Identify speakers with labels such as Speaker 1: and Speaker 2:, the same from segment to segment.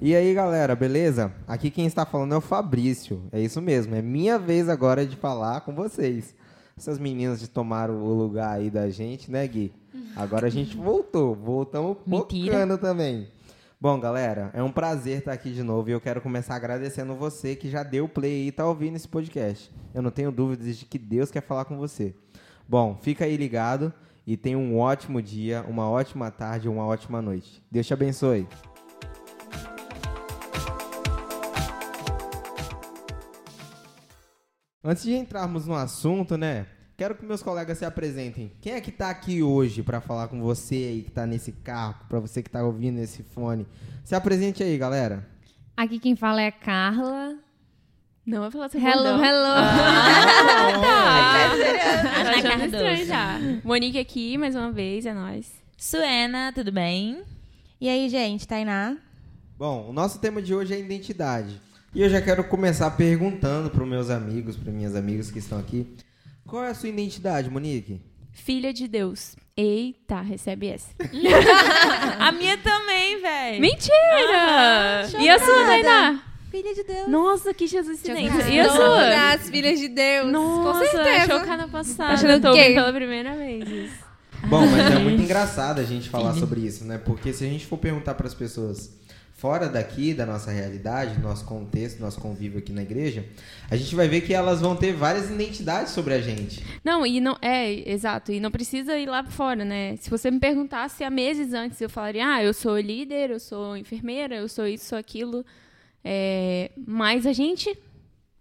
Speaker 1: E aí, galera, beleza? Aqui quem está falando é o Fabrício. É isso mesmo, é minha vez agora de falar com vocês. Essas meninas tomaram o lugar aí da gente, né, Gui? Agora a gente voltou, voltamos pocando também. Bom, galera, é um prazer estar aqui de novo e eu quero começar agradecendo você que já deu play e tá ouvindo esse podcast. Eu não tenho dúvidas de que Deus quer falar com você. Bom, fica aí ligado e tenha um ótimo dia, uma ótima tarde, uma ótima noite. Deus te abençoe. Antes de entrarmos no assunto, né? Quero que meus colegas se apresentem. Quem é que tá aqui hoje para falar com você aí que tá nesse carro, para você que tá ouvindo esse fone? Se apresente aí, galera.
Speaker 2: Aqui quem fala é a Carla.
Speaker 3: Não vai falar seu
Speaker 2: Hello, hello.
Speaker 3: Ah,
Speaker 4: Ana
Speaker 3: tá achando
Speaker 4: Cardoso.
Speaker 3: estranho já. Monique aqui, mais uma vez, é nóis.
Speaker 4: Suena, tudo bem?
Speaker 5: E aí, gente, Tainá?
Speaker 1: Bom, o nosso tema de hoje é identidade. E eu já quero começar perguntando para meus amigos, para minhas amigas que estão aqui, qual é a sua identidade, Monique?
Speaker 3: Filha de Deus. Eita, recebe essa.
Speaker 4: A minha também, velho.
Speaker 3: Mentira! e a sua, Tainá?
Speaker 5: Filha de Deus.
Speaker 3: Nossa, que Jesus silêncio. E a sua?
Speaker 5: Das filhas de Deus.
Speaker 3: Nossa,
Speaker 5: Com certeza.
Speaker 3: chocada passada.
Speaker 5: Achando
Speaker 3: eu tô
Speaker 5: o quê?
Speaker 3: ouvindo pela primeira vez isso.
Speaker 1: Bom, mas é muito engraçado a gente falar sobre isso, né? Porque se a gente for perguntar para as pessoas fora daqui, da nossa realidade, do nosso contexto, do nosso convívio aqui na igreja, a gente vai ver que elas vão ter várias identidades sobre a gente.
Speaker 3: Não, e não. É, exato. E não precisa ir lá fora, né? Se você me perguntasse há meses antes, eu falaria: ah, eu sou líder, eu sou enfermeira, eu sou isso, sou aquilo. É, mas a gente,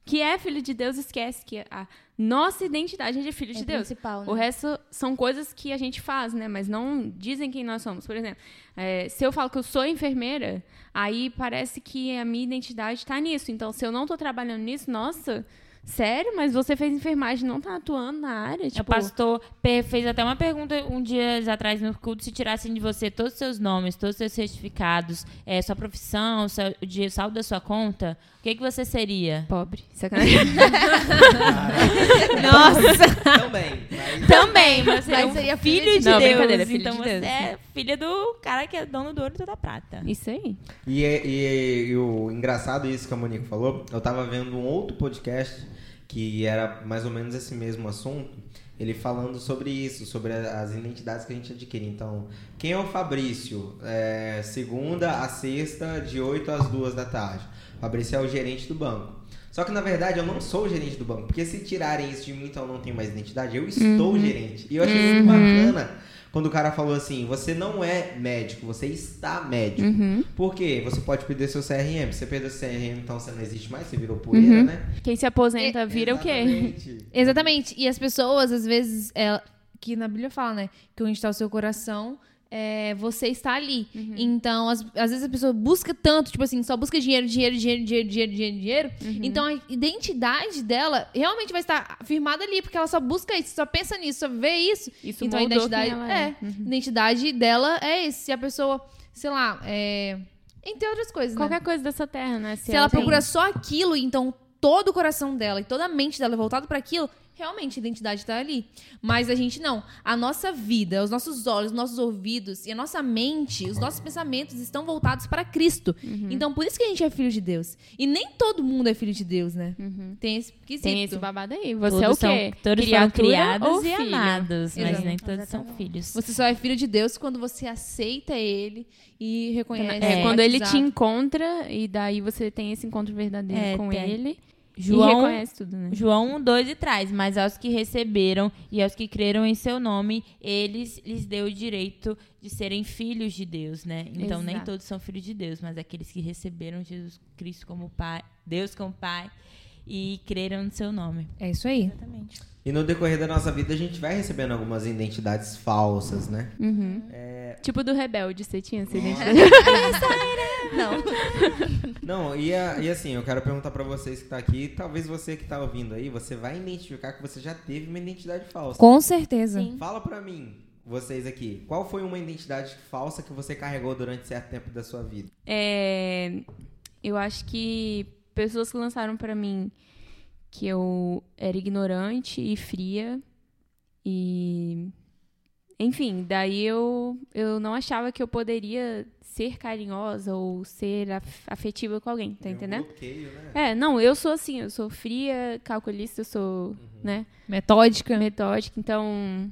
Speaker 3: que é filho de Deus, esquece que a nossa identidade é de filho de
Speaker 5: É
Speaker 3: Deus.
Speaker 5: principal, né?
Speaker 3: O resto são coisas que a gente faz, né? Mas não dizem quem nós somos. Por exemplo, é, se eu falo que eu sou enfermeira, aí parece que a minha identidade está nisso. Então, se eu não tô trabalhando nisso, nossa, sério? Mas você fez enfermagem não tá atuando na área?
Speaker 4: O
Speaker 3: Tipo,
Speaker 4: pastor pe- fez até uma pergunta um dia atrás no culto, se tirassem de você todos os seus nomes, todos os seus certificados, é, sua profissão, o dia- saldo da sua conta, o que, que você seria?
Speaker 3: pobre. Sacanagem.
Speaker 4: Nossa!
Speaker 1: Também. Mas...
Speaker 4: Também, mas,
Speaker 5: Mas
Speaker 4: um
Speaker 5: seria
Speaker 4: filho
Speaker 5: filha
Speaker 4: de
Speaker 3: Não,
Speaker 4: Deus.
Speaker 3: brincadeira, filho
Speaker 4: então
Speaker 3: de
Speaker 4: você
Speaker 3: Deus.
Speaker 4: é filha do cara que é dono do ouro e toda prata.
Speaker 3: Isso aí.
Speaker 1: E, é- e é- e o engraçado isso que a Monique falou, eu tava vendo um outro podcast que era mais ou menos esse mesmo assunto, ele falando sobre isso, sobre as identidades que a gente adquire. Então, quem é o Fabrício? É, segunda a sexta, de 8 às 2 da tarde. O Fabrício é o gerente do banco. Só que na verdade eu não sou o gerente do banco, porque se tirarem isso de mim, então eu não tenho mais identidade, eu estou o gerente. E eu achei muito bacana quando o cara falou assim: você não é médico, você está médico.
Speaker 3: Uhum.
Speaker 1: Por quê? Você pode perder seu CRM. Você perdeu seu CRM, então você não existe mais, você virou poeira,
Speaker 3: Uhum.
Speaker 1: né?
Speaker 3: Quem se aposenta vira o quê?
Speaker 1: Exatamente.
Speaker 2: Exatamente. E as pessoas, às vezes, é, que na Bíblia fala, né? Que onde está o seu coração, é, você está ali.
Speaker 3: Uhum.
Speaker 2: Então, às, às vezes a pessoa busca tanto, tipo assim, só busca dinheiro, dinheiro, dinheiro, dinheiro, dinheiro, dinheiro, dinheiro.
Speaker 3: Uhum.
Speaker 2: Então, a identidade dela realmente vai estar firmada ali, porque ela só busca isso, só pensa nisso, só vê isso.
Speaker 3: Isso
Speaker 2: então, a identidade
Speaker 3: ela
Speaker 2: é.
Speaker 3: é. Uhum.
Speaker 2: identidade dela é esse. Se a pessoa, sei lá, é, entre outras coisas, né?
Speaker 3: Qualquer coisa dessa terra, né?
Speaker 2: Se ela
Speaker 3: tem-
Speaker 2: procura só aquilo, então todo o coração dela e toda a mente dela é voltado para aquilo, realmente a identidade tá ali. Mas a gente não. A nossa vida, os nossos olhos, os nossos ouvidos e a nossa mente, os nossos pensamentos estão voltados para Cristo.
Speaker 3: Uhum.
Speaker 2: Então por isso que a gente é filho de Deus. E nem todo mundo é filho de Deus, né? Tem esse quesito.
Speaker 3: Tem esse babado aí. Você
Speaker 4: todos
Speaker 3: é o
Speaker 4: são,
Speaker 3: quê?
Speaker 4: todos foram
Speaker 3: Criatura
Speaker 4: criados
Speaker 3: ou
Speaker 4: e
Speaker 3: filho?
Speaker 4: amados, mas
Speaker 2: Exato.
Speaker 4: nem todos são filhos.
Speaker 2: Você só é filho de Deus quando você aceita ele e reconhece.
Speaker 3: É,
Speaker 2: é
Speaker 3: quando ele te encontra e daí você tem esse encontro verdadeiro
Speaker 4: É,
Speaker 3: com
Speaker 4: tem.
Speaker 3: ele e
Speaker 4: João,
Speaker 3: reconhece tudo, né?
Speaker 4: João 1, 2 e traz, mas aos que receberam e aos que creram em seu nome, eles lhes deu o direito de serem filhos de Deus, né? Então nem
Speaker 3: Exato.
Speaker 4: todos são filhos de Deus, mas aqueles que receberam Jesus Cristo como Pai, Deus como Pai e creram no seu nome.
Speaker 2: É isso aí.
Speaker 4: Exatamente.
Speaker 1: E no decorrer da nossa vida a gente vai recebendo algumas identidades falsas, né?
Speaker 3: Uhum.
Speaker 1: É,
Speaker 3: Tipo do rebelde, você tinha essa identidade?
Speaker 5: Não.
Speaker 1: Não, e, a- e assim, eu quero perguntar pra vocês que tá aqui, talvez você que tá ouvindo aí, você vai identificar que você já teve uma identidade falsa.
Speaker 2: Com certeza.
Speaker 5: Sim.
Speaker 1: Fala pra mim, vocês aqui, qual foi uma identidade falsa que você carregou durante certo tempo da sua vida?
Speaker 3: É, eu acho que pessoas que lançaram pra mim que eu era ignorante e fria e enfim, daí eu, eu não achava que eu poderia ser carinhosa ou ser af- afetiva com alguém, tá
Speaker 1: um
Speaker 3: entendendo?
Speaker 1: bloqueio, né?
Speaker 3: É, não, eu sou assim, eu sou fria, calculista, eu sou, né,
Speaker 2: Metódica.
Speaker 3: metódica, então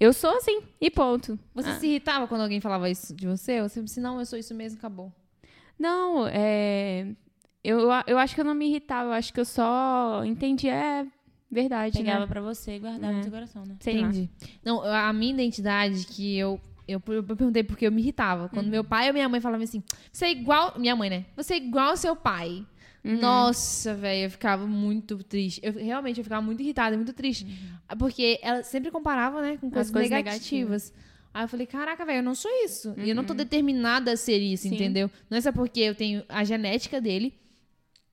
Speaker 3: eu sou assim, e ponto.
Speaker 2: Você
Speaker 3: Ah.
Speaker 2: se irritava quando alguém falava isso de você? Ou você disse, não, eu sou isso mesmo, acabou.
Speaker 3: Não, é. Eu, eu acho que eu não me irritava, eu acho que eu só entendia, é verdade,
Speaker 4: Pegava
Speaker 3: né?
Speaker 4: pra você e guardava
Speaker 3: É.
Speaker 4: no seu coração, né?
Speaker 3: Sei lá.
Speaker 2: Entendi. Não, a minha identidade que eu. Eu, eu perguntei porque eu me irritava. Quando meu pai ou minha mãe falavam assim, você é igual. Minha mãe, né? Você é igual ao seu pai.
Speaker 3: Uhum.
Speaker 2: Nossa, velho, eu ficava muito triste. Eu, realmente, eu ficava muito irritada, muito triste. Porque ela sempre comparava, né, com coisas,
Speaker 3: coisas
Speaker 2: negativas. Aí eu falei, caraca, velho, eu não sou isso. E eu não tô determinada a ser isso,
Speaker 3: Sim.
Speaker 2: entendeu? Não é só porque eu tenho a genética dele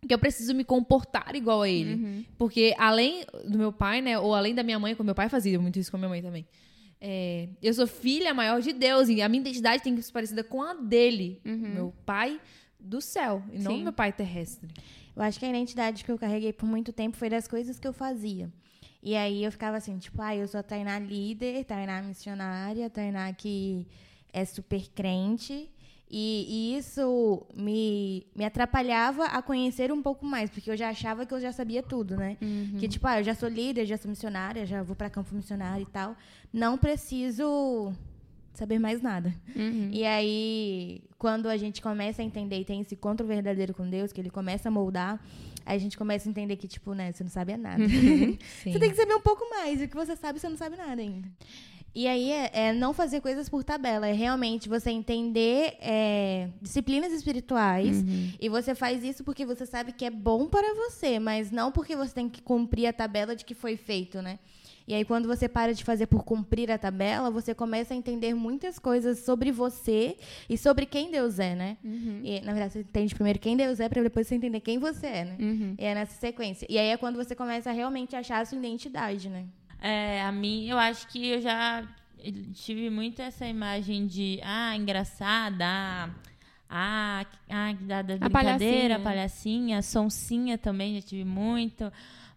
Speaker 2: que eu preciso me comportar igual a ele.
Speaker 3: Uhum.
Speaker 2: Porque além do meu pai, né, ou além da minha mãe, como meu pai fazia muito isso com a minha mãe também. é, eu sou filha maior de Deus e a minha identidade tem que ser parecida com a dele, meu pai do céu, e não
Speaker 3: Sim.
Speaker 2: meu pai terrestre.
Speaker 5: Eu acho que a identidade que eu carreguei por muito tempo foi das coisas que eu fazia. E aí eu ficava assim, tipo, ah, eu sou a Tainá líder, Tainá missionária, Tainá que é super crente. E, e isso me, me atrapalhava a conhecer um pouco mais, porque eu já achava que eu já sabia tudo, né? Que, tipo, ah, eu já sou líder, já sou missionária, já vou pra campo missionário e tal. Não preciso saber mais nada.
Speaker 3: Uhum.
Speaker 5: E aí, quando a gente começa a entender e tem esse encontro verdadeiro com Deus, que ele começa a moldar, aí a gente começa a entender que, tipo, né, você não sabe nada. você tem que saber um pouco mais. E o que você sabe, você não sabe nada ainda. E aí é, é não fazer coisas por tabela, é realmente você entender é, disciplinas espirituais e você faz isso porque você sabe que é bom para você, mas não porque você tem que cumprir a tabela de que foi feito, né? E aí, quando você para de fazer por cumprir a tabela, você começa a entender muitas coisas sobre você e sobre quem Deus é, né? E, na verdade, você entende primeiro quem Deus é, para depois você entender quem você é, né?
Speaker 3: Uhum.
Speaker 5: E é nessa sequência. E aí é quando você começa a realmente achar a sua identidade, né?
Speaker 4: É, a mim, eu acho que eu já tive muito essa imagem de, ah, engraçada, ah, ah, ah da, da
Speaker 3: A
Speaker 4: brincadeira,
Speaker 3: palhacinha.
Speaker 4: palhacinha, sonsinha também, já tive muito.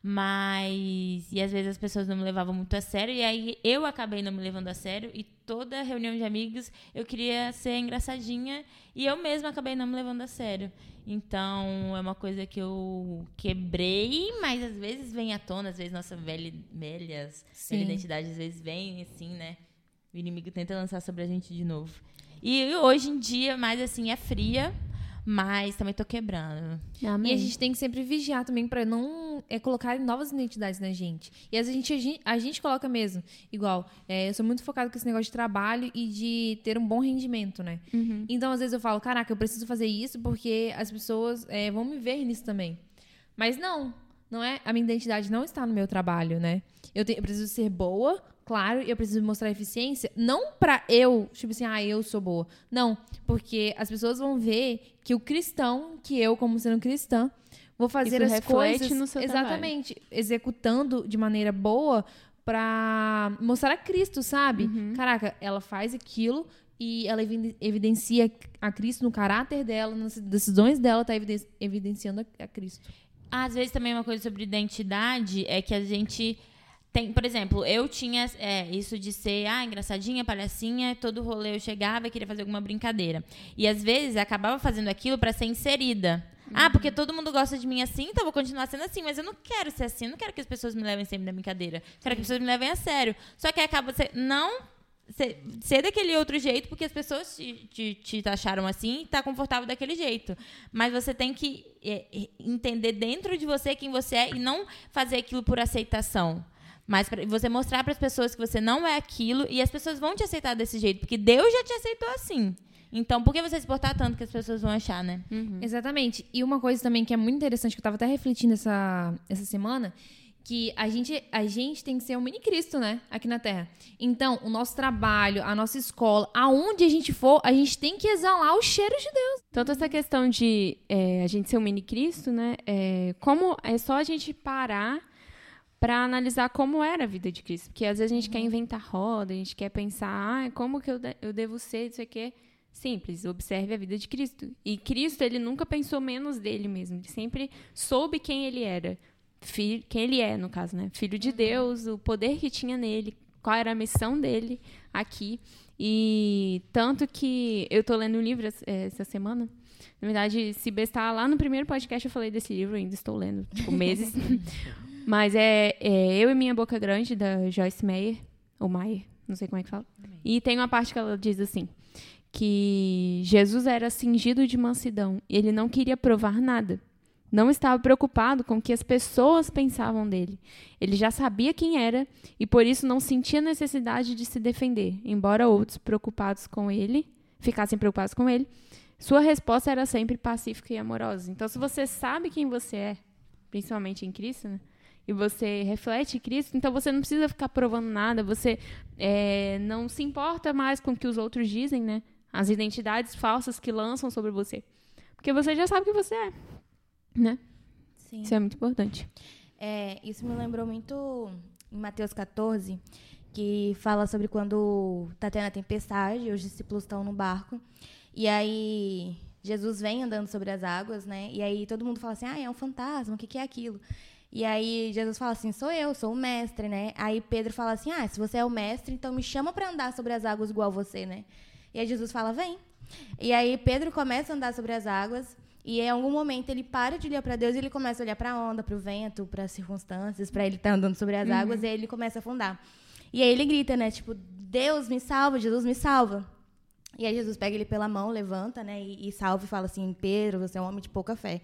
Speaker 4: Mas. E às vezes as pessoas não me levavam muito a sério. E aí eu acabei não me levando a sério. E toda reunião de amigos eu queria ser engraçadinha. E eu mesma acabei não me levando a sério. Então é uma coisa que eu quebrei, mas às vezes vem à tona. Às vezes nossa velha, velhas, velha identidade às vezes vem assim, né? O inimigo tenta lançar sobre a gente de novo. E hoje em dia, mais assim, é fria. Mas também tô quebrando.
Speaker 3: Amém.
Speaker 2: E a gente tem que sempre vigiar também pra não é, colocar novas identidades na gente. E às vezes a gente, a gente, coloca mesmo. Igual, é, eu sou muito focada com esse negócio de trabalho e de ter um bom rendimento, né? Então, às vezes eu falo, caraca, eu preciso fazer isso porque as pessoas é, vão me ver nisso também. Mas não, não é. A minha identidade não está no meu trabalho, né? Eu, te- eu preciso ser boa, claro, e eu preciso mostrar eficiência, não pra eu, tipo assim, ah, eu sou boa. Não, porque as pessoas vão ver que o cristão, que eu, como sendo cristã, vou fazer
Speaker 3: Isso
Speaker 2: as coisas
Speaker 3: no seu
Speaker 2: exatamente, executando de maneira boa pra mostrar a Cristo, sabe?
Speaker 3: Uhum.
Speaker 2: Caraca, ela faz aquilo e ela eviden- evidencia a Cristo no caráter dela, nas decisões dela, tá eviden- evidenciando a- a Cristo.
Speaker 4: Às vezes também uma coisa sobre identidade é que a gente tem, por exemplo, eu tinha é, isso de ser, ah, engraçadinha, palhacinha, todo rolê eu chegava e queria fazer alguma brincadeira. E às vezes acabava fazendo aquilo pra ser inserida. Ah, porque todo mundo gosta de mim assim, então vou continuar sendo assim, mas eu não quero ser assim, eu não quero que as pessoas me levem sempre na brincadeira. Quero que as pessoas me levem a sério. Só que acaba você não ser, ser daquele outro jeito, porque as pessoas te, te, te taxaram assim e tá confortável daquele jeito. Mas você tem que é, é, entender dentro de você quem você é e não fazer aquilo por aceitação. Mas pra você mostrar para as pessoas que você não é aquilo e as pessoas vão te aceitar desse jeito, porque Deus já te aceitou assim. Então, por que você se portar tanto que as pessoas vão achar, né?
Speaker 2: Exatamente. E uma coisa também que é muito interessante, que eu tava até refletindo essa, essa semana, que a gente, a gente tem que ser um mini Cristo, né? Aqui na Terra. Então, o nosso trabalho, a nossa escola, aonde a gente for, a gente tem que exalar o cheiro de Deus.
Speaker 3: Tanto essa questão de é, a gente ser um mini Cristo, né? É, como é só a gente parar para analisar como era a vida de Cristo. Porque às vezes a gente quer inventar roda, a gente quer pensar, ah, como que eu, de- eu devo ser, isso aqui. Simples, observe a vida de Cristo. E Cristo, ele nunca pensou menos dele mesmo. Ele sempre soube quem ele era. Filho, quem ele é, no caso, né? Filho de Deus, o poder que tinha nele, qual era a missão dele aqui. E tanto que eu tô lendo um livro es- eh, essa semana. Na verdade, se bestar lá no primeiro podcast eu falei desse livro, ainda estou lendo, tipo, meses. Mas é, é Eu e Minha Boca Grande, da Joyce Meyer, ou Meyer, não sei como é que fala. E tem uma parte que ela diz assim, que Jesus era cingido de mansidão, e ele não queria provar nada. Não estava preocupado com o que as pessoas pensavam dele. Ele já sabia quem era e por isso não sentia necessidade de se defender, embora outros preocupados com ele ficassem preocupados com ele. Sua resposta era sempre pacífica e amorosa. Então, se você sabe quem você é, principalmente em Cristo, né? E você reflete Cristo, então você não precisa ficar provando nada, você é, não se importa mais com o que os outros dizem, né? As identidades falsas que lançam sobre você. Porque você já sabe quem você é, né?
Speaker 5: Sim.
Speaker 3: Isso é muito importante.
Speaker 5: É, isso me lembrou muito em Mateus 14, que fala sobre quando tá tendo a tempestade, os discípulos estão no barco, e aí Jesus vem andando sobre as águas, né? E aí todo mundo fala assim: ah, é um fantasma, o que, que é aquilo? E aí Jesus fala assim: sou eu, sou o mestre, né? Aí Pedro fala assim: ah, se você é o mestre, então me chama para andar sobre as águas igual você, né? E aí Jesus fala: vem. E aí Pedro começa a andar sobre as águas. E em algum momento ele para de olhar para Deus e ele começa a olhar para a onda, para o vento, para as circunstâncias, para ele estar andando sobre as águas e aí ele começa a afundar. E aí ele grita, né? Tipo, Deus me salva, Jesus me salva. E aí Jesus pega ele pela mão, levanta, né? E, e salva e fala assim, Pedro, você é um homem de pouca fé.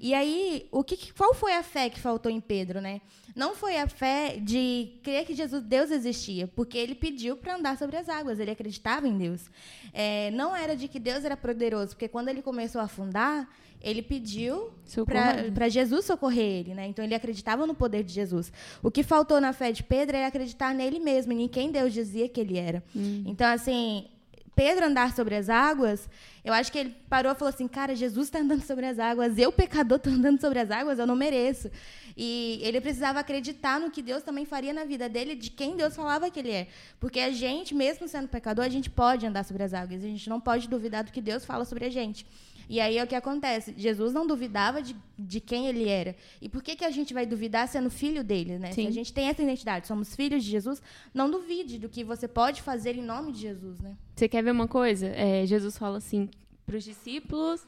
Speaker 5: E aí, o que, qual foi a fé que faltou em Pedro, né? Não foi a fé de crer que Jesus, Deus existia, porque ele pediu para andar sobre as águas, ele acreditava em Deus. É, não era de que Deus era poderoso, porque quando ele começou a afundar, ele pediu para Jesus socorrer ele, né? Então ele acreditava no poder de Jesus. O que faltou na fé de Pedro era acreditar nele mesmo, em quem Deus dizia que ele era. Então, assim, Pedro andar sobre as águas, eu acho que ele parou e falou assim: Cara, Jesus está andando sobre as águas, eu, pecador, estou andando sobre as águas, eu não mereço. E ele precisava acreditar no que Deus também faria na vida dele, de quem Deus falava que ele é. Porque a gente, mesmo sendo pecador, a gente pode andar sobre as águas, a gente não pode duvidar do que Deus fala sobre a gente. E aí é o que acontece. Jesus não duvidava de, de quem ele era. E por que, que a gente vai duvidar sendo filho dele, né? Se
Speaker 3: Sim.
Speaker 5: a gente tem essa identidade, somos filhos de Jesus, não duvide do que você pode fazer em nome de Jesus, né?
Speaker 3: Você quer ver uma coisa? É, Jesus fala assim para os discípulos.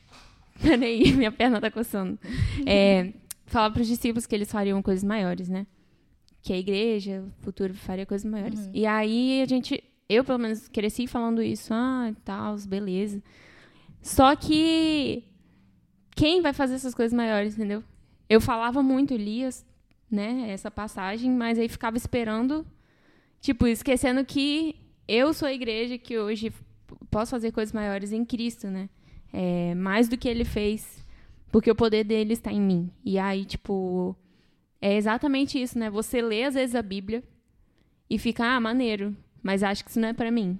Speaker 3: Peraí, minha perna tá coçando. É, fala para os discípulos que eles fariam coisas maiores, né? Que a igreja, o futuro, faria coisas maiores. E aí a gente, eu pelo menos cresci falando isso, ah, tal, beleza. Só que quem vai fazer essas coisas maiores, entendeu? Eu falava muito, lia, né, essa passagem, mas aí ficava esperando, tipo, esquecendo que eu sou a igreja que hoje posso fazer coisas maiores em Cristo, né? É, mais do que ele fez, porque o poder dele está em mim. E aí, tipo, é exatamente isso, né? Você lê às vezes a Bíblia e fica, ah, maneiro, mas acho que isso não é pra mim.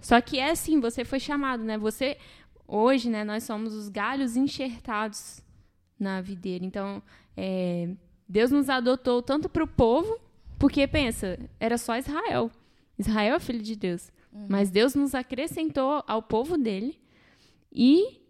Speaker 3: Só que é assim, você foi chamado, né? Você hoje, né, nós somos os galhos enxertados na videira. Então, é, Deus nos adotou tanto para o povo, porque pensa, era só Israel. Israel é filho de Deus. Mas Deus nos acrescentou ao povo dele e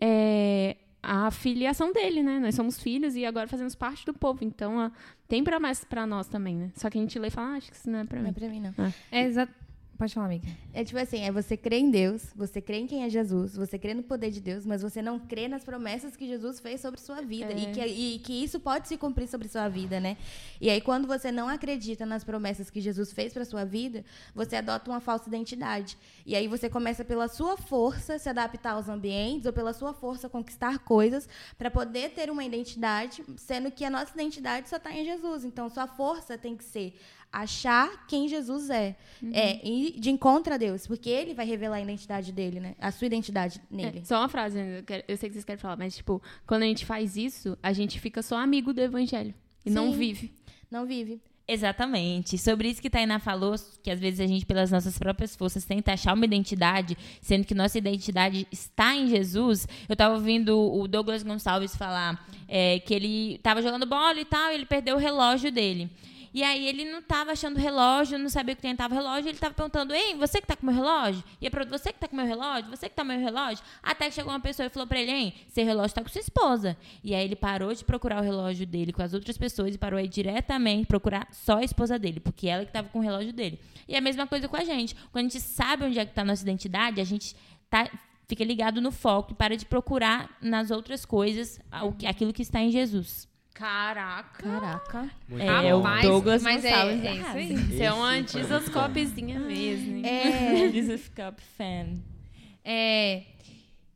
Speaker 3: é, a filiação dele, né? Nós somos filhos e agora fazemos parte do povo. Então, ó, tem promessas para nós também, né? Só que a gente lê e fala, ah, acho que isso não é para
Speaker 5: Não é
Speaker 3: mim.
Speaker 5: pra mim, não.
Speaker 2: É exato. Pode falar, amiga.
Speaker 5: É tipo assim, é você crê em Deus, você crê em quem é Jesus, você crê no poder de Deus, mas você não crê nas promessas que Jesus fez sobre sua vida
Speaker 3: É.
Speaker 5: e, que, e que isso pode se cumprir sobre sua vida, né? E aí quando você não acredita nas promessas que Jesus fez para sua vida, você adota uma falsa identidade. E aí você começa pela sua força se adaptar aos ambientes ou pela sua força conquistar coisas para poder ter uma identidade, sendo que a nossa identidade só está em Jesus. Então sua força tem que ser achar quem Jesus é. É, e de encontro a Deus, porque ele vai revelar a identidade dele, né? A sua identidade nele.
Speaker 3: É, só uma frase, eu, quero- eu sei que vocês querem falar, mas, tipo, quando a gente faz isso, a gente fica só amigo do evangelho. E não
Speaker 5: Sim.
Speaker 3: vive.
Speaker 5: Não vive.
Speaker 4: Exatamente. Sobre isso que Tainá falou, que às vezes a gente, pelas nossas próprias forças, tenta achar uma identidade, sendo que nossa identidade está em Jesus. Eu tava ouvindo o Douglas Gonçalves falar é, que ele tava jogando bola e tal, e ele perdeu o relógio dele. E aí ele não tava achando relógio, não sabia que tentava o relógio, ele tava perguntando, ei, você que tá com meu relógio? E a pergunta, você que tá com meu relógio? Você que tá com meu relógio? Até que chegou uma pessoa e falou pra ele, hein, seu relógio tá com sua esposa. E aí ele parou de procurar o relógio dele com as outras pessoas e parou aí diretamente procurar só a esposa dele, porque ela que tava com o relógio dele. E a mesma coisa com a gente. Quando a gente sabe onde é que tá a nossa identidade, a gente tá fica ligado no foco e para de procurar nas outras coisas aquilo que está em Jesus.
Speaker 2: Caraca.
Speaker 5: Caraca.
Speaker 1: Muito
Speaker 4: É,
Speaker 1: bom.
Speaker 4: o
Speaker 2: Mas-
Speaker 4: Douglas
Speaker 2: mas é-
Speaker 4: Gonçalves
Speaker 2: é isso aí.
Speaker 3: Você é uma copzinha mesmo. hein?
Speaker 5: É.
Speaker 4: Jesus Cup fan.
Speaker 2: É,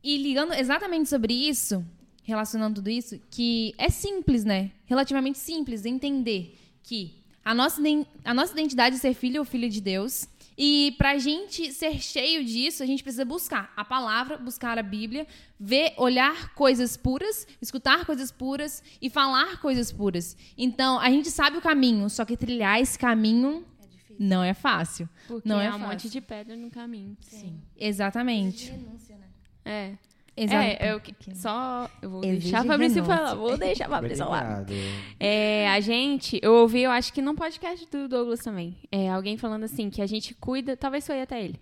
Speaker 2: e ligando exatamente sobre isso, relacionando tudo isso, que é simples, né? Relativamente simples entender que a nossa, a nossa identidade é ser filho ou filha de Deus. E pra gente ser cheio disso, a gente precisa buscar a palavra, buscar a Bíblia, ver, olhar coisas puras, escutar coisas puras e falar coisas puras. Então, a gente sabe o caminho, só que trilhar esse caminho não é fácil.
Speaker 3: Porque
Speaker 2: Não é
Speaker 3: há um
Speaker 2: fácil.
Speaker 3: monte de pedra no caminho.
Speaker 4: Sim.
Speaker 2: Exatamente.
Speaker 5: Renúncia, né?
Speaker 3: É.
Speaker 2: Exato.
Speaker 3: É, eu que- só. Eu vou
Speaker 5: Exige
Speaker 3: deixar a Fabrício
Speaker 5: renúncia.
Speaker 3: falar. Vou deixar a Fabrício falar. É, a gente, eu ouvi, eu acho que num podcast do Douglas também, é, alguém falando assim, que a gente cuida, talvez foi até ele,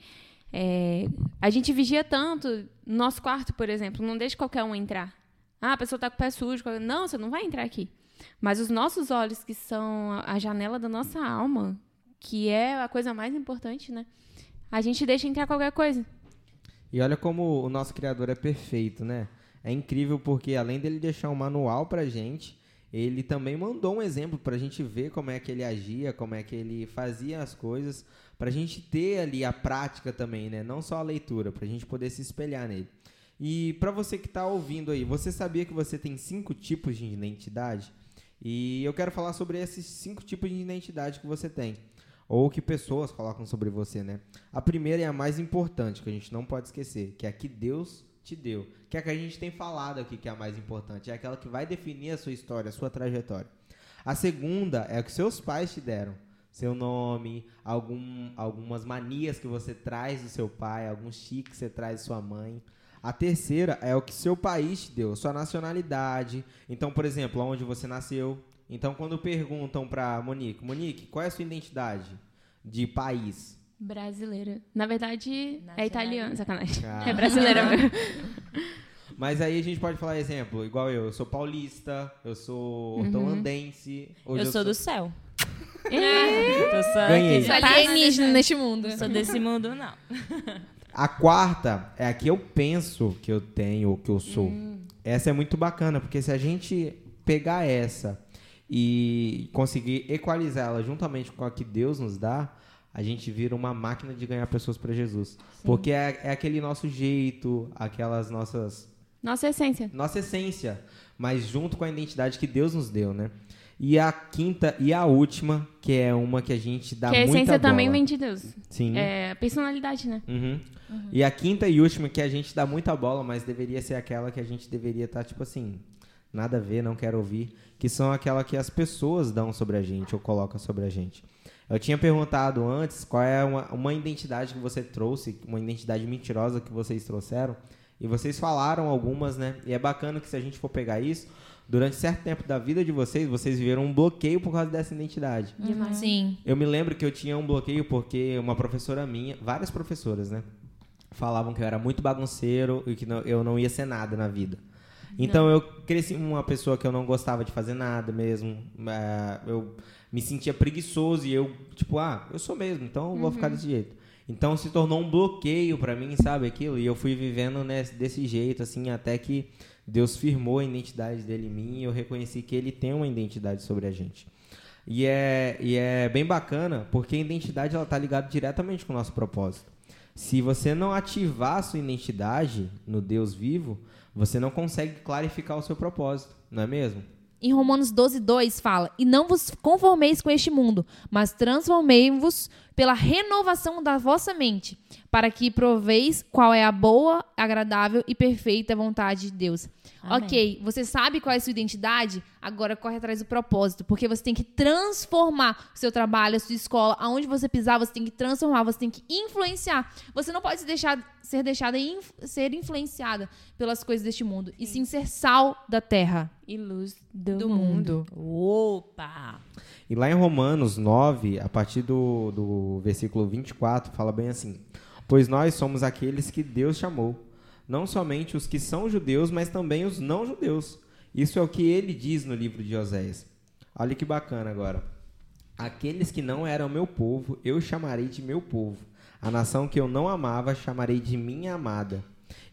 Speaker 3: é, a gente vigia tanto, no nosso quarto, por exemplo, não deixa qualquer um entrar. Ah, a pessoa tá com o pé sujo, não, você não vai entrar aqui. Mas os nossos olhos, que são a a janela da nossa alma, que é a coisa mais importante, né? A gente deixa entrar qualquer coisa.
Speaker 1: E olha como o nosso criador é perfeito, né? É incrível porque além dele deixar um manual pra gente, ele também mandou um exemplo pra gente ver como é que ele agia, como é que ele fazia as coisas, pra gente ter ali a prática também, né? Não só a leitura, pra gente poder se espelhar nele. E pra você que tá ouvindo aí, você sabia que você tem cinco tipos de identidade? E eu quero falar sobre esses cinco tipos de identidade que você tem. Ou que pessoas colocam sobre você, né? A primeira e a mais importante, que a gente não pode esquecer, que é a que Deus te deu. Que é a que a gente tem falado aqui que é a mais importante. É aquela que vai definir a sua história, a sua trajetória. A segunda é a que seus pais te deram. Seu nome, algum, algumas manias que você traz do seu pai, alguns chiques que você traz de sua mãe. A terceira é o que seu país te deu, sua nacionalidade. Então, por exemplo, onde você nasceu. Então, quando perguntam pra Monique, Monique, qual é a sua identidade de país?
Speaker 3: Brasileira. Na verdade, é italiana, sacanagem.
Speaker 1: Ah.
Speaker 3: É brasileira mesmo.
Speaker 1: Mas aí a gente pode falar exemplo, igual eu, eu sou paulista, eu sou hortolandense. hoje
Speaker 4: eu sou do céu.
Speaker 3: É.
Speaker 4: Tô só
Speaker 1: Ganhei.
Speaker 2: Sou alienígena neste mundo.
Speaker 4: Não sou desse mundo, não.
Speaker 1: A quarta é a que eu penso que eu tenho ou que eu sou.
Speaker 4: Hum.
Speaker 1: Essa é muito bacana, porque se a gente pegar essa e conseguir equalizar ela juntamente com a que Deus nos dá, a gente vira uma máquina de ganhar pessoas para Jesus. Porque é, é aquele nosso jeito, aquelas nossas
Speaker 3: Nossa essência.
Speaker 1: nossa essência, mas junto com a identidade que Deus nos deu, né? E a quinta e a última, que é uma que a gente dá
Speaker 3: que a
Speaker 1: muita
Speaker 3: essência
Speaker 1: bola.
Speaker 3: também vem de Deus.
Speaker 1: Sim.
Speaker 3: É a personalidade, né?
Speaker 1: Uhum. E a quinta e última que a gente dá muita bola, mas deveria ser aquela que a gente deveria estar, tipo assim, nada a ver, não quero ouvir, que são aquela que as pessoas dão sobre a gente ou colocam sobre a gente. Eu tinha perguntado antes qual é uma, uma identidade que você trouxe, uma identidade mentirosa que vocês trouxeram, e vocês falaram algumas, né? E é bacana que se a gente for pegar isso, durante certo tempo da vida de vocês, vocês viveram um bloqueio por causa dessa identidade.
Speaker 2: Demais. Sim.
Speaker 1: Eu me lembro que eu tinha um bloqueio porque uma professora minha, várias professoras, né? Falavam que eu era muito bagunceiro e que não- eu não ia ser nada na vida. Então eu cresci uma pessoa que eu não gostava de fazer nada mesmo. eh, eu me sentia preguiçoso e eu, tipo, ah, eu sou mesmo, então eu vou ficar desse jeito. Então se tornou um bloqueio pra mim, sabe aquilo? E eu fui vivendo nesse- desse jeito, assim, até que Deus firmou a identidade dele em mim e eu reconheci que ele tem uma identidade sobre a gente. E é, e é bem bacana, porque a identidade ela tá ligada diretamente com o nosso propósito. Se você não ativar a sua identidade no Deus vivo, você não consegue clarificar o seu propósito, não é mesmo?
Speaker 2: Em Romanos 12, 2 fala: E não vos conformeis com este mundo, mas transformei-vos pela renovação da vossa mente, para que proveis qual é a boa, agradável e perfeita vontade de Deus.
Speaker 4: Amém.
Speaker 2: Ok, você sabe qual é a sua identidade? Agora corre atrás do propósito, porque você tem que transformar o seu trabalho, a sua escola, aonde você pisar, você tem que transformar, você tem que influenciar. Você não pode se deixar, ser deixada inf- ser influenciada pelas coisas deste mundo, e sim ser sal da terra.
Speaker 3: E luz do,
Speaker 2: Do
Speaker 3: mundo.
Speaker 4: Opa!
Speaker 1: E lá em Romanos 9, a partir do, do versículo 24, fala bem assim: Pois nós somos aqueles que Deus chamou, não somente os que são judeus, mas também os não judeus. Isso é o que ele diz no livro de Oséias. Olha que bacana agora. Aqueles que não eram meu povo, eu chamarei de meu povo. A nação que eu não amava, chamarei de minha amada.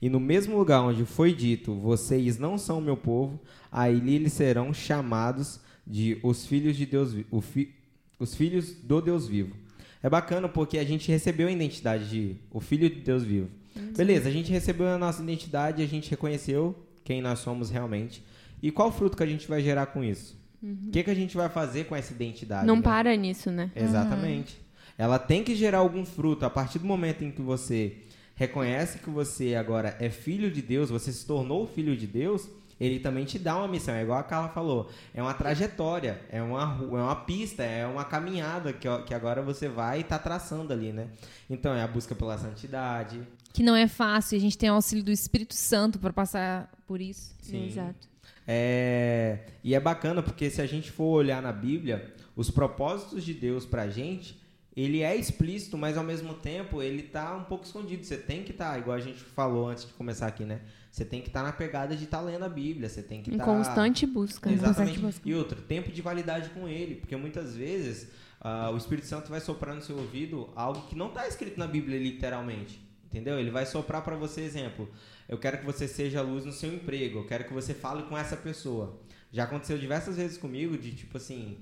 Speaker 1: E no mesmo lugar onde foi dito, vocês não são meu povo, aí eles serão chamados de os filhos de Deus, fi- os filhos do Deus vivo. É bacana porque a gente recebeu a identidade de o filho de Deus vivo. Beleza, a gente recebeu a nossa identidade, a gente reconheceu quem nós somos realmente. E qual fruto que a gente vai gerar com isso? O que, que a gente vai fazer com essa identidade?
Speaker 3: Não
Speaker 1: né?
Speaker 3: para nisso, né?
Speaker 1: Exatamente. Ela tem que gerar algum fruto. A partir do momento em que você reconhece que você agora é filho de Deus, você se tornou filho de Deus, ele também te dá uma missão. É igual a Carla falou. É uma trajetória, é uma, ru- é uma pista, é uma caminhada que, que agora você vai e está traçando ali, né? Então é a busca pela santidade.
Speaker 2: Que não é fácil, a gente tem o auxílio do Espírito Santo para passar por isso.
Speaker 1: Sim.
Speaker 3: Exato.
Speaker 1: É, e é bacana porque se a gente for olhar na Bíblia, os propósitos de Deus pra gente, ele é explícito, mas ao mesmo tempo ele tá um pouco escondido. Você tem que estar, igual a gente falou antes de começar aqui, né? Você tem que estar na pegada de estar lendo a Bíblia, você tem que
Speaker 3: Em
Speaker 1: estar
Speaker 3: constante busca. né?
Speaker 1: Exatamente.
Speaker 2: Constante busca.
Speaker 1: E outro, tempo de validade com ele, porque muitas vezes ah, o Espírito Santo vai soprar no seu ouvido algo que não está escrito na Bíblia literalmente, entendeu? Ele vai soprar para você exemplo. Eu quero que você seja luz no seu emprego, eu quero que você fale com essa pessoa. Já aconteceu diversas vezes comigo de tipo assim,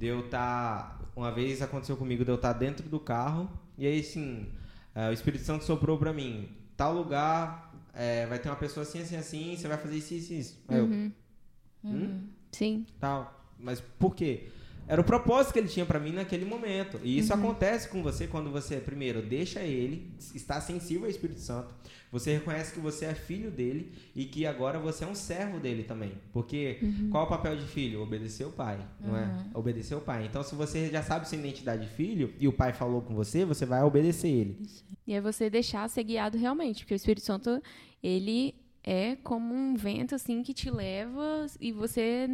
Speaker 1: de eu tá, uma vez aconteceu comigo de eu estar dentro do carro e aí assim, ah, o Espírito Santo soprou para mim, tal lugar é, vai ter uma pessoa assim, assim, assim, você vai fazer isso, isso, isso. Aí eu,
Speaker 3: Uhum.
Speaker 1: hum?
Speaker 3: Sim.
Speaker 1: tal. Mas por quê? Era o propósito que ele tinha pra mim naquele momento. E isso acontece com você quando você, primeiro, deixa ele, está sensível ao Espírito Santo. Você reconhece que você é filho dele e que agora você é um servo dele também. Porque qual é o papel de filho? Obedecer o pai, não é? Obedecer o pai. Então, se você já sabe sua identidade de filho e o pai falou com você, você vai obedecer ele.
Speaker 3: E é você deixar ser guiado realmente, porque o Espírito Santo, ele é como um vento, assim, que te leva e você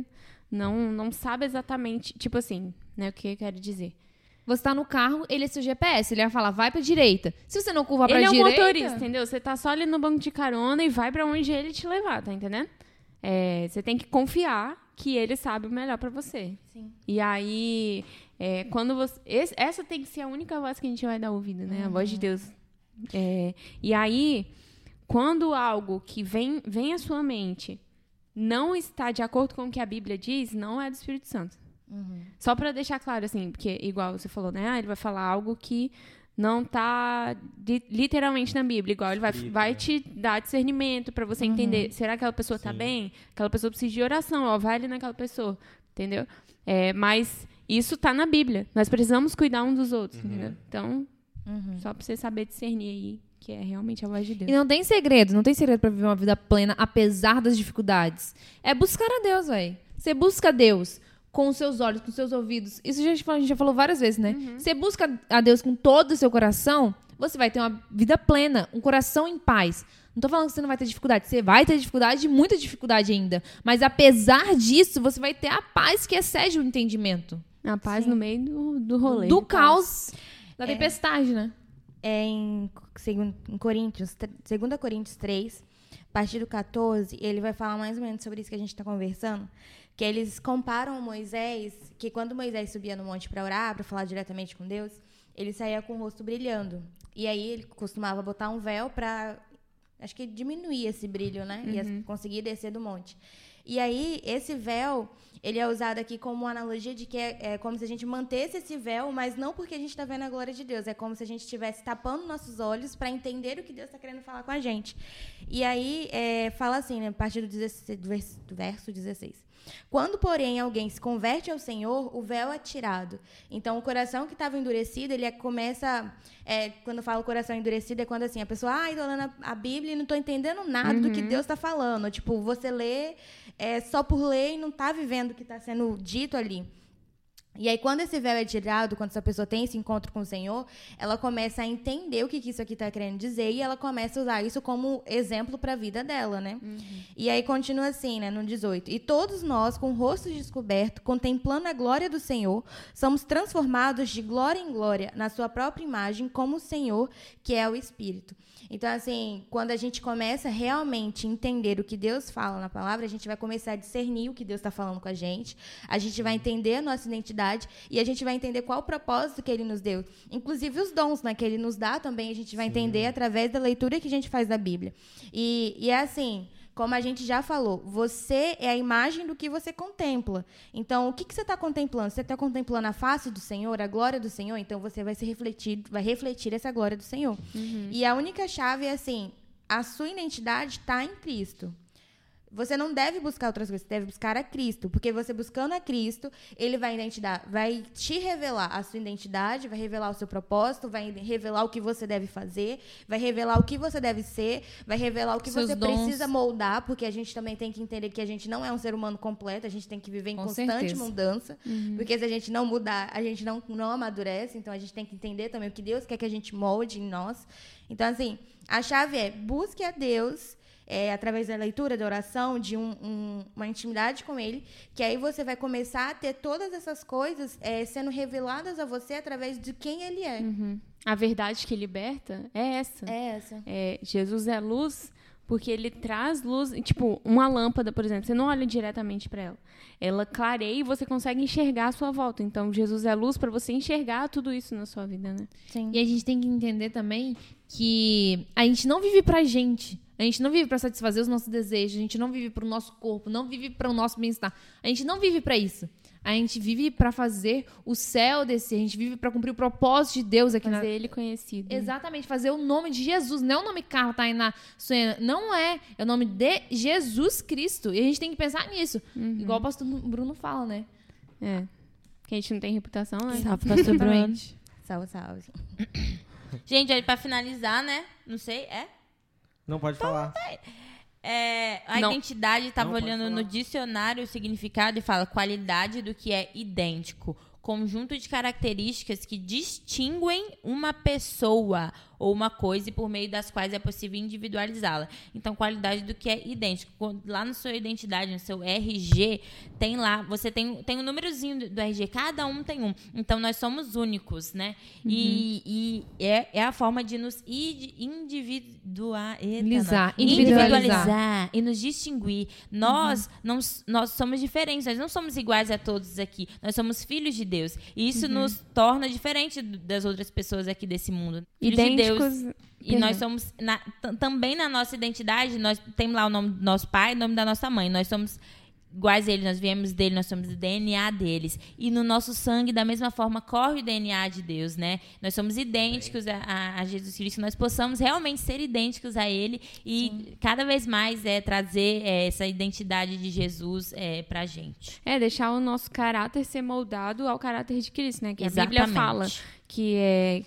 Speaker 3: não, não sabe exatamente, tipo assim, né, o que eu quero dizer.
Speaker 2: Você tá no carro, ele é seu GPS, ele vai falar, vai pra direita. Se você não curva pra
Speaker 3: ele é o
Speaker 2: direita...
Speaker 3: motorista, entendeu? Você tá só ali no banco de carona e vai pra onde ele te levar, tá entendendo? É, você tem que confiar que ele sabe o melhor pra você.
Speaker 5: Sim.
Speaker 3: E aí, é, quando você. esse- essa tem que ser a única voz que a gente vai dar ouvido, né? A voz de Deus. É, e aí, quando algo que vem, vem à sua mente não está de acordo com o que a Bíblia diz, não é do Espírito Santo. Só pra deixar claro, assim, porque, igual você falou, né? Ah, ele vai falar algo que não tá di- literalmente na Bíblia, igual ele vai, vai
Speaker 1: né?
Speaker 3: te dar discernimento pra você entender. Será que aquela pessoa tá
Speaker 1: Sim.
Speaker 3: bem? Aquela pessoa precisa de oração, ó, vai ali naquela pessoa, entendeu? É, mas isso tá na Bíblia. Nós precisamos cuidar um dos outros,
Speaker 1: Uhum.
Speaker 3: entendeu? Então, só pra você saber discernir aí que é realmente a voz de Deus.
Speaker 2: E não tem segredo, não tem segredo pra viver uma vida plena, apesar das dificuldades. É buscar a Deus, velho. Você busca Deus com os seus olhos, com os seus ouvidos. Isso já, a gente já falou várias vezes, né? Você busca a Deus com todo o seu coração, você vai ter uma vida plena, um coração em paz. Não tô falando que você não vai ter dificuldade. Você vai ter dificuldade, muita dificuldade ainda. Mas apesar disso, você vai ter a paz que excede o entendimento.
Speaker 3: A paz no meio do, do rolê.
Speaker 2: Do caos, da tempestade, né?
Speaker 5: É em, Coríntios, 2 Coríntios 3, a partir do 14, ele vai falar mais ou menos sobre isso que a gente está conversando. Que eles comparam Moisés, que quando Moisés subia no monte para orar, para falar diretamente com Deus, ele saía com o rosto brilhando. E aí ele costumava botar um véu para, acho que diminuir esse brilho, né? E as- conseguir descer do monte. E aí, esse véu, ele é usado aqui como uma analogia de que é, é como se a gente mantesse esse véu, mas não porque a gente está vendo a glória de Deus. É como se a gente estivesse tapando nossos olhos para entender o que Deus está querendo falar com a gente. E aí, é, fala assim, né, a partir do, 16 do vers- do verso 16. Quando, porém, alguém se converte ao Senhor, o véu é tirado. Então, o coração que estava endurecido, ele é- começa. é, quando eu falo coração endurecido, é quando assim, a pessoa, ah, estou lendo a- Bíblia e não estou entendendo nada do que Deus está falando. Tipo, você lê é, só por ler e não está vivendo o que está sendo dito ali. E aí, quando esse véu é tirado, quando essa pessoa tem esse encontro com o Senhor, ela começa a entender o que, que isso aqui está querendo dizer e ela começa a usar isso como exemplo para a vida dela, né? E aí continua assim, né, no 18. E todos nós, com o rosto descoberto, contemplando a glória do Senhor, somos transformados de glória em glória na sua própria imagem, como o Senhor, que é o Espírito. Então, assim, quando a gente começa realmente a entender o que Deus fala na palavra, a gente vai começar a discernir o que Deus está falando com a gente, a gente vai entender a nossa identidade e a gente vai entender qual o propósito que Ele nos deu. Inclusive os dons né, que Ele nos dá também, a gente vai entender através da leitura que a gente faz da Bíblia. E, e é assim. Como a gente já falou, você é a imagem do que você contempla. Então, o que, que você está contemplando? Você está contemplando a face do Senhor, a glória do Senhor? Então, você vai se refletir, vai refletir essa glória do Senhor. E a única chave é assim: a sua identidade está em Cristo. Você não deve buscar outras coisas, você deve buscar a Cristo, porque você buscando a Cristo, ele vai identidade, vai te revelar a sua identidade, vai revelar o seu propósito, vai revelar o que você deve fazer, vai revelar o que você deve ser, vai revelar o que
Speaker 2: Seus
Speaker 5: você
Speaker 2: dons.
Speaker 5: precisa moldar, porque a gente também tem que entender que a gente não é um ser humano completo, a gente tem que viver em
Speaker 2: Com
Speaker 5: constante
Speaker 2: certeza.
Speaker 5: mudança, porque se a gente não mudar, a gente não, não amadurece, então a gente tem que entender também o que Deus quer que a gente molde em nós. Então, assim, a chave é busque a Deus é, através da leitura, da oração, de um- um- uma intimidade com Ele, que aí você vai começar a ter todas essas coisas é, sendo reveladas a você através de quem Ele é.
Speaker 3: Uhum. A verdade que liberta é essa.
Speaker 5: É essa.
Speaker 3: É, Jesus é luz porque ele traz luz, tipo, uma lâmpada, por exemplo, você não olha diretamente para ela. Ela clareia e você consegue enxergar a sua volta. Então, Jesus é luz para você enxergar tudo isso na sua vida, né?
Speaker 5: Sim.
Speaker 2: E a gente tem que entender também que a gente não vive pra gente. A gente não vive pra satisfazer os nossos desejos, a gente não vive pro nosso corpo, não vive para o nosso bem-estar. A gente não vive pra isso. A gente vive pra fazer o céu descer, a gente vive pra cumprir o propósito de Deus aqui na
Speaker 3: Fazer ele conhecido.
Speaker 2: Exatamente, fazer o nome de Jesus, não é o nome Carla Tainá Suena, não é, é o nome de Jesus Cristo. E a gente tem que pensar nisso, igual o pastor Bruno fala, né?
Speaker 3: É. Que a gente não tem reputação, né?
Speaker 4: Salve, pastor Bruno.
Speaker 5: Salve, salve.
Speaker 4: Gente, aí pra finalizar, né? Não sei, é?
Speaker 1: Não pode falar.
Speaker 4: É, a
Speaker 3: Não.
Speaker 4: identidade, estava olhando no dicionário o significado e fala qualidade do que é idêntico. Conjunto de características que distinguem uma pessoa ou uma coisa e por meio das quais é possível individualizá-la. Então, qualidade do que é idêntico. Lá na sua identidade, no seu RG, tem lá, você tem, tem um númerozinho do, RG, cada um tem um. Então, nós somos únicos, né? E, e é, é a forma de nos id- individuar. Não.
Speaker 2: individualizar.
Speaker 4: individualizar e nos distinguir. Nós, não, s- nós somos diferentes, nós não somos iguais a todos aqui. Nós somos filhos de Deus. E isso nos torna diferente das outras pessoas aqui desse mundo. Filhos de Deus.
Speaker 3: Idênticos.
Speaker 4: E
Speaker 3: Perdão.
Speaker 4: nós somos, na- também na nossa identidade, nós temos lá o nome do nosso pai e o nome da nossa mãe. Nós somos iguais a ele, nós viemos dele, nós somos o DNA deles. E no nosso sangue, da mesma forma, corre o DNA de Deus, né? Nós somos idênticos a, a- a Jesus Cristo, nós possamos realmente ser idênticos a ele e cada vez mais é, trazer é, essa identidade de Jesus é, pra gente.
Speaker 3: É, deixar o nosso caráter ser moldado ao caráter de Cristo, né? Que a Bíblia fala que é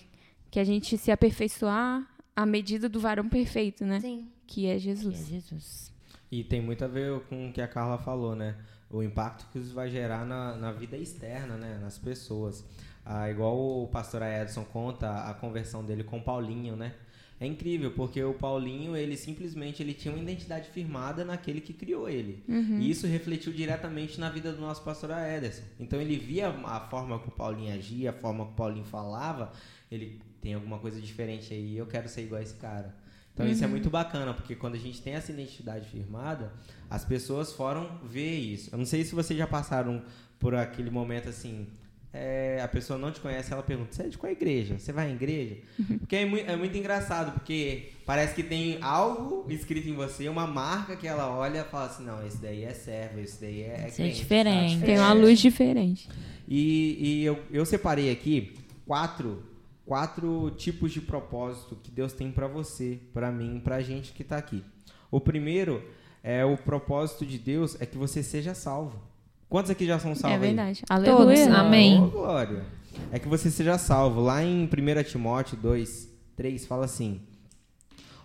Speaker 3: que a gente se aperfeiçoar à medida do varão perfeito, né?
Speaker 5: Sim.
Speaker 3: Que é
Speaker 4: Que é
Speaker 3: Jesus.
Speaker 4: Jesus.
Speaker 1: E tem muito a ver com o que a Carla falou, né? O impacto que isso vai gerar na, na vida externa, né? Nas pessoas. Ah, igual o pastor Edson conta a conversão dele com o Paulinho, né? É incrível, porque o Paulinho, ele simplesmente ele tinha uma identidade firmada naquele que criou ele. E isso refletiu diretamente na vida do nosso pastor Ederson. Então ele via a forma que o Paulinho agia, a forma que o Paulinho falava, ele tem alguma coisa diferente aí, eu quero ser igual a esse cara. Então isso é muito bacana, porque quando a gente tem essa identidade firmada, as pessoas foram ver isso. Eu não sei se vocês já passaram por aquele momento assim, é, a pessoa não te conhece, ela pergunta, você é de qual igreja? Você vai à igreja? Porque é, mui- é muito engraçado, porque parece que tem algo escrito em você, uma marca que ela olha e fala assim, não, esse daí é servo, esse daí é,
Speaker 4: Esse é
Speaker 1: crente, tá
Speaker 4: diferente.
Speaker 3: Tem uma luz diferente.
Speaker 1: e, e eu, eu separei aqui quatro, quatro tipos de propósito que Deus tem para você, para mim, para a gente que está aqui. O primeiro é o propósito de Deus é que você seja salvo. Quantos aqui já são salvos?
Speaker 3: É
Speaker 1: aí?
Speaker 3: verdade.
Speaker 2: Todos.
Speaker 3: Aleluia.
Speaker 2: Amém.
Speaker 1: Ô, glória. É que você seja salvo. Lá em 1 Timóteo 2, 3, fala assim: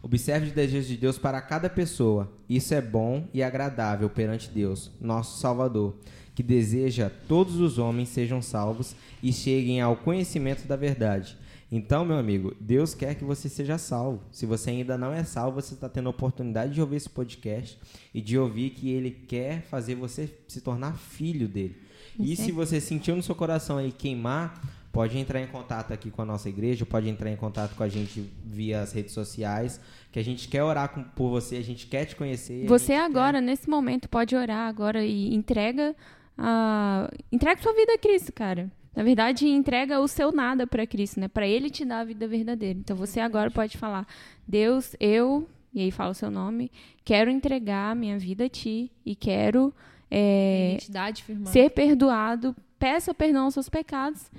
Speaker 1: Observe os desejos de Deus para cada pessoa. Isso é bom e agradável perante Deus, nosso Salvador, que deseja todos os homens sejam salvos e cheguem ao conhecimento da verdade. Então, meu amigo, Deus quer que você seja salvo. Se você ainda não é salvo, você está tendo a oportunidade de ouvir esse podcast e de ouvir que Ele quer fazer você se tornar filho dele. E se você sentiu no seu coração aí queimar, pode entrar em contato aqui com a nossa igreja, pode entrar em contato com a gente via as redes sociais, que a gente quer orar com- por você, a gente quer te conhecer.
Speaker 3: Você agora, nesse momento, pode orar agora e entrega a entrega sua vida a Cristo, cara. Na verdade, entrega o seu nada para Cristo, né? Para ele te dar a vida verdadeira. Então você agora pode falar: "Deus, eu", e aí fala o seu nome, "quero entregar a minha vida a ti e quero é, ser perdoado, peça perdão aos seus pecados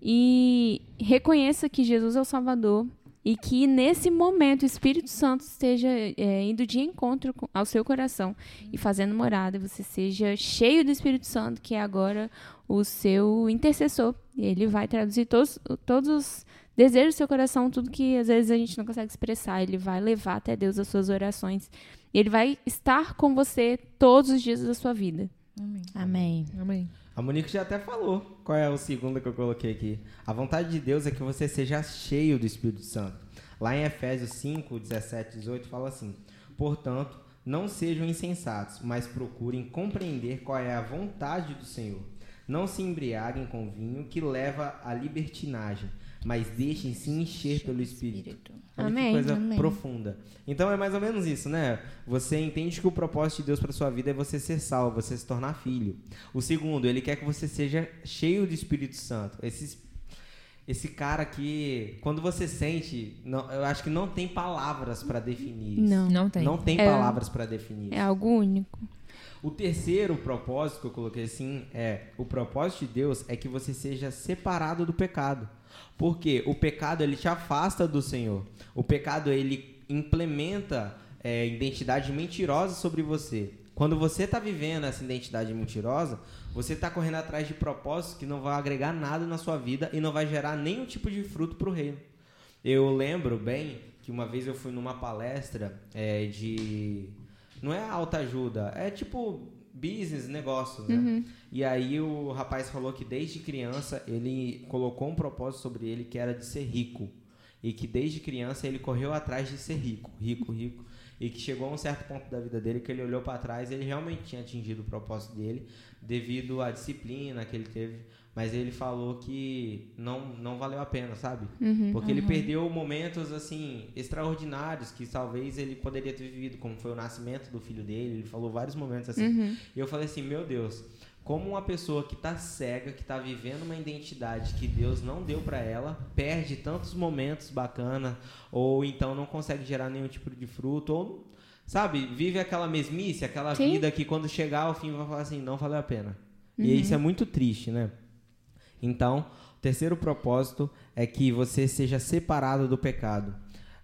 Speaker 3: e reconheça que Jesus é o Salvador e que nesse momento o Espírito Santo esteja é, indo de encontro ao seu coração e fazendo morada, e você seja cheio do Espírito Santo, que é agora o seu intercessor. E ele vai traduzir todos, todos os desejos do seu coração, tudo que às vezes a gente não consegue expressar. Ele vai levar até Deus as suas orações. Ele vai estar com você todos os dias da sua vida.
Speaker 4: Amém.
Speaker 2: Amém.
Speaker 1: A Monique já até falou qual é o segundo que eu coloquei aqui. A vontade de Deus é que você seja cheio do Espírito Santo. Lá em Efésios 5, 17, 18, fala assim: Portanto, não sejam insensatos, mas procurem compreender qual é a vontade do Senhor. Não se embriaguem com vinho que leva à libertinagem, mas deixem-se encher pelo Espírito. Olha
Speaker 3: Amém,
Speaker 1: que coisa
Speaker 5: amém.
Speaker 1: profunda. Então é mais ou menos isso, né? Você entende que o propósito de Deus para sua vida é você ser salvo, você se tornar filho. O segundo, ele quer que você seja cheio do Espírito Santo. Esse, esse cara que, quando você sente, não- eu acho que não tem palavras para definir isso.
Speaker 3: Não.
Speaker 2: Não tem.
Speaker 1: Não tem
Speaker 3: É-
Speaker 1: palavras para definir isso.
Speaker 3: É algo único.
Speaker 1: O terceiro propósito que eu coloquei assim é: o propósito de Deus é que você seja separado do pecado. Porque o pecado ele te afasta do Senhor. O pecado ele implementa é, identidade mentirosa sobre você. Quando você está vivendo essa identidade mentirosa, você está correndo atrás de propósitos que não vão agregar nada na sua vida e não vai gerar nenhum tipo de fruto para o reino. Eu lembro bem que uma vez eu fui numa palestra é, de. Não é alta ajuda, é tipo business, negócios, né? E aí o rapaz falou que desde criança ele colocou um propósito sobre ele que era de ser rico. E que desde criança ele correu atrás de ser rico, rico, rico. E que chegou a um certo ponto da vida dele que ele olhou para trás e ele realmente tinha atingido o propósito dele devido à disciplina que ele teve. Mas ele falou que não, não valeu a pena, sabe? Porque ele perdeu momentos assim extraordinários que talvez ele poderia ter vivido, como foi o nascimento do filho dele. Ele falou vários momentos assim. E eu falei assim, meu Deus, como uma pessoa que tá cega, que tá vivendo uma identidade que Deus não deu para ela, perde tantos momentos bacanas, ou então não consegue gerar nenhum tipo de fruto, ou sabe, vive aquela mesmice, aquela
Speaker 3: Sim.
Speaker 1: vida que quando chegar ao fim vai falar assim, não valeu a pena. E isso é muito triste, né? Então, o terceiro propósito é que você seja separado do pecado.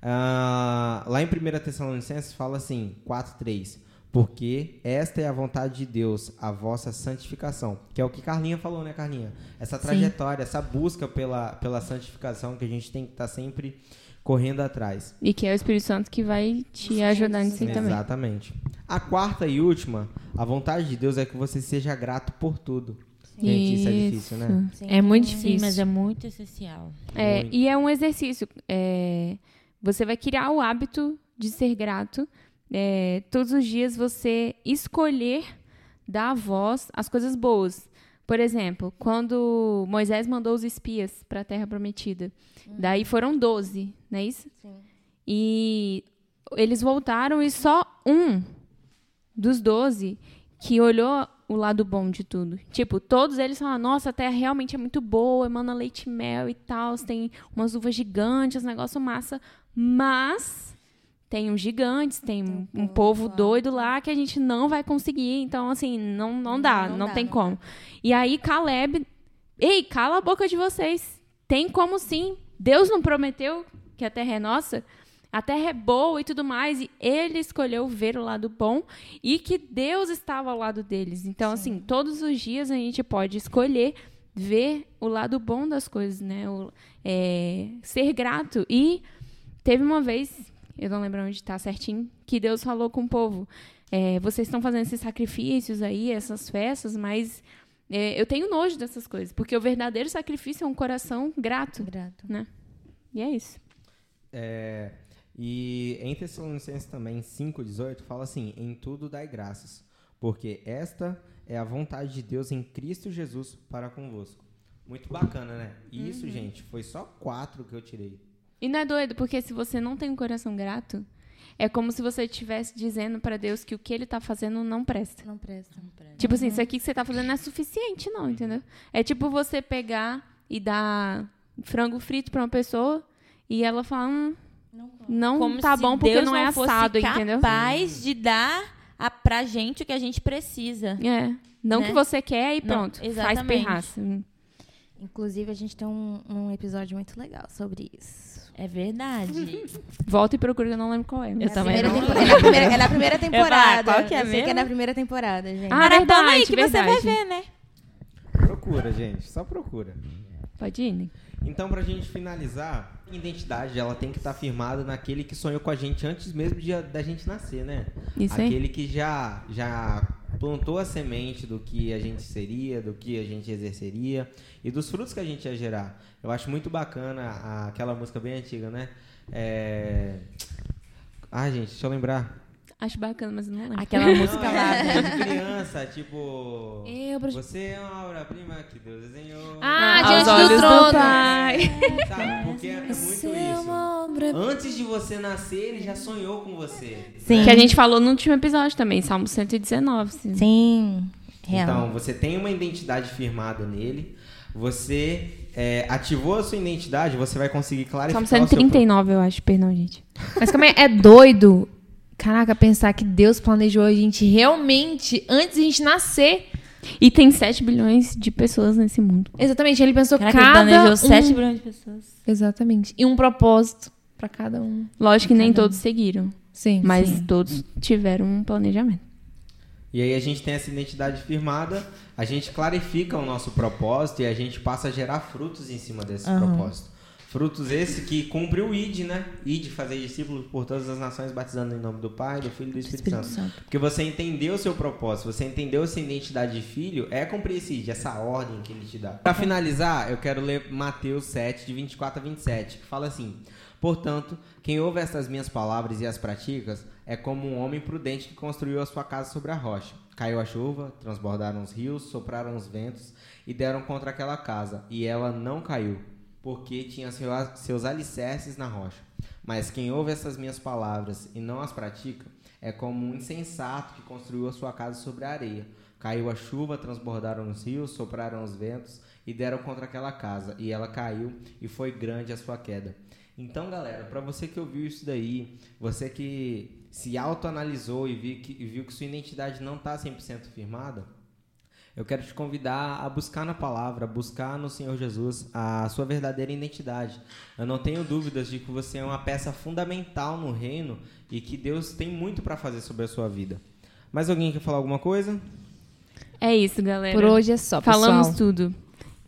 Speaker 1: Ah, lá em 1 Tessalonicenses fala assim, 4.3 Porque esta é a vontade de Deus, a vossa santificação. Que é o que Carlinha falou, né, Carlinha? Essa trajetória, essa busca pela, pela santificação que a gente tem que estar sempre correndo atrás.
Speaker 3: E que é o Espírito Santo que vai te ajudar nisso aí também.
Speaker 1: Exatamente. A quarta e última, a vontade de Deus é que você seja grato por tudo. Gente, isso é difícil, né?
Speaker 5: Sim.
Speaker 2: É muito
Speaker 4: Sim,
Speaker 2: difícil.
Speaker 4: mas é muito essencial.
Speaker 3: É,
Speaker 1: Muito.
Speaker 3: e é um exercício. é, você vai criar o hábito de ser grato. É, todos os dias você escolher dar voz às coisas boas. Por exemplo, quando Moisés mandou os espias para a Terra Prometida, daí foram 12, não é isso?
Speaker 5: Sim.
Speaker 3: E eles voltaram e só um dos 12 que olhou o lado bom de tudo. Tipo, todos eles falaram, nossa, a terra realmente é muito boa, emana leite e mel e tal, tem umas uvas gigantes, negócio massa, mas tem uns gigantes, tem um, um povo doido lá que a gente não vai conseguir, então assim, não, não dá,
Speaker 5: Não
Speaker 3: não,
Speaker 5: dá,
Speaker 3: tem
Speaker 5: não
Speaker 3: como. E aí Caleb, ei, cala a boca de vocês, tem como sim, Deus não prometeu que a terra é nossa? A terra é boa e tudo mais, e ele escolheu ver o lado bom e que Deus estava ao lado deles. Então, assim, todos os dias a gente pode escolher ver o lado bom das coisas, né? O, é, ser grato. E teve uma vez, eu não lembro onde está certinho, que Deus falou com o povo: é, vocês estão fazendo esses sacrifícios aí, essas festas, mas é, eu tenho nojo dessas coisas, porque o verdadeiro sacrifício é um coração grato.
Speaker 5: Grato.
Speaker 3: E é isso.
Speaker 1: É, e em Tessalonicenses também 5,18 fala assim: em tudo dai graças, porque esta é a vontade de Deus em Cristo Jesus para convosco. Muito bacana, né? E isso, gente, foi só quatro que eu tirei.
Speaker 3: E não é doido, porque se você não tem um coração grato, é como se você estivesse dizendo para Deus que o que ele tá fazendo não presta.
Speaker 5: Não presta.
Speaker 3: Tipo assim, isso aqui que você tá fazendo não é suficiente, não, entendeu? É tipo você pegar e dar frango frito pra uma pessoa e ela falar, hum,
Speaker 5: Não
Speaker 3: não
Speaker 4: Como
Speaker 3: tá bom porque
Speaker 4: Deus
Speaker 3: não é
Speaker 4: fosse
Speaker 3: assado, entendeu?
Speaker 4: capaz de dar a, pra gente o que a gente precisa.
Speaker 3: É. Não
Speaker 4: Né?
Speaker 3: que você quer e
Speaker 4: Não,
Speaker 3: pronto. faz
Speaker 4: exatamente.
Speaker 3: pirraça. Hum.
Speaker 5: Inclusive, a gente tem um, um episódio muito legal sobre isso.
Speaker 4: É verdade.
Speaker 3: Volta e procura, que eu não lembro qual é.
Speaker 4: Eu
Speaker 5: É
Speaker 4: também não
Speaker 5: temporada- é, na primeira, é na primeira temporada.
Speaker 4: qual que é
Speaker 5: Eu sei que é na primeira temporada, gente.
Speaker 3: Ah,
Speaker 4: Maratona aí
Speaker 3: verdade,
Speaker 4: que você vai
Speaker 3: verdade.
Speaker 4: ver, né?
Speaker 1: Procura, gente, só procura.
Speaker 3: Pode ir, né?
Speaker 1: Então, pra gente finalizar, a identidade ela tem que estar firmada naquele que sonhou com a gente antes mesmo de, da gente nascer, né?
Speaker 3: Isso aí.
Speaker 1: Aquele que já, já plantou a semente do que a gente seria, do que a gente exerceria e dos frutos que a gente ia gerar. Eu acho muito bacana a- aquela música bem antiga, né? É... Ah, gente, deixa eu lembrar.
Speaker 3: Acho bacana, mas eu não lembro.
Speaker 4: Aquela música
Speaker 1: Não,
Speaker 4: lá.
Speaker 1: é tipo...
Speaker 2: Eu, pra-
Speaker 1: Você é uma obra-prima que Deus desenhou.
Speaker 2: Ah,
Speaker 3: Aos
Speaker 2: diante
Speaker 3: olhos
Speaker 2: do
Speaker 3: do
Speaker 2: trono.
Speaker 3: Pai.
Speaker 1: Sabe? Porque é muito
Speaker 2: Você é
Speaker 1: isso. Antes de você nascer, ele já sonhou com você.
Speaker 5: Sim.
Speaker 3: Que a gente falou no último episódio também, Salmo 119. Sim.
Speaker 5: Sim. Real.
Speaker 1: Então, você tem uma identidade firmada nele, você é, ativou a sua identidade, você vai conseguir clarificar
Speaker 3: Salmo
Speaker 1: o seu
Speaker 3: 139, eu acho. Perdão, gente.
Speaker 2: Mas como é, é doido, caraca, pensar que Deus planejou a gente realmente antes de a gente nascer.
Speaker 3: E tem 7 bilhões de pessoas nesse mundo.
Speaker 2: Exatamente, ele pensou
Speaker 4: Caraca, ele
Speaker 2: cada
Speaker 4: planejou
Speaker 2: um...
Speaker 4: 7 bilhões de pessoas.
Speaker 2: Exatamente. E um propósito pra cada um.
Speaker 3: Lógico que nem
Speaker 2: um.
Speaker 3: todos seguiram,
Speaker 2: Sim.
Speaker 3: mas
Speaker 2: sim.
Speaker 3: todos tiveram um planejamento.
Speaker 1: E aí a gente tem essa identidade firmada, a gente clarifica o nosso propósito e a gente passa a gerar frutos em cima desse propósito. Frutos esse que cumpre o ID, né? ID, fazer discípulos por todas as nações, batizando em nome do Pai, do Filho e do Espírito,
Speaker 5: Espírito
Speaker 1: Santo.
Speaker 5: Santo.
Speaker 1: Porque você entendeu o seu propósito, você entendeu essa identidade de filho, é cumprir esse ID, essa ordem que ele te dá. Pra finalizar, eu quero ler Mateus 7, de 24 a 27, que fala assim: Portanto, quem ouve estas minhas palavras e as pratica é como um homem prudente que construiu a sua casa sobre a rocha. Caiu a chuva, transbordaram os rios, sopraram os ventos e deram contra aquela casa, e ela não caiu, porque tinha seu- seus alicerces na rocha. Mas quem ouve essas minhas palavras e não as pratica é como um insensato que construiu a sua casa sobre a areia. Caiu a chuva, transbordaram os rios, sopraram os ventos e deram contra aquela casa, e ela caiu e foi grande a sua queda. Então, galera, para você que ouviu isso daí, você que se autoanalisou e que, e viu que sua identidade não está 100% firmada, eu quero te convidar a buscar na palavra, a buscar no Senhor Jesus a sua verdadeira identidade. Eu não tenho dúvidas de que você é uma peça fundamental no reino e que Deus tem muito para fazer sobre a sua vida. Mais alguém quer falar alguma coisa?
Speaker 3: É isso, galera.
Speaker 2: Por hoje é só, pessoal.
Speaker 3: Falamos tudo.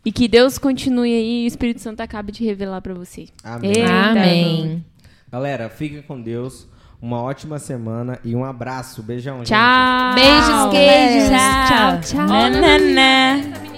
Speaker 3: E que Deus continue aí e o Espírito Santo acabe de revelar pra você.
Speaker 1: Amém.
Speaker 3: Eita.
Speaker 2: Amém.
Speaker 1: Galera, fiquem com Deus. Uma ótima semana e um abraço. Beijão, gente.
Speaker 3: Tchau.
Speaker 2: Beijos, queijos.
Speaker 4: Tchau,
Speaker 2: Tchau, tchau.
Speaker 4: Nananã.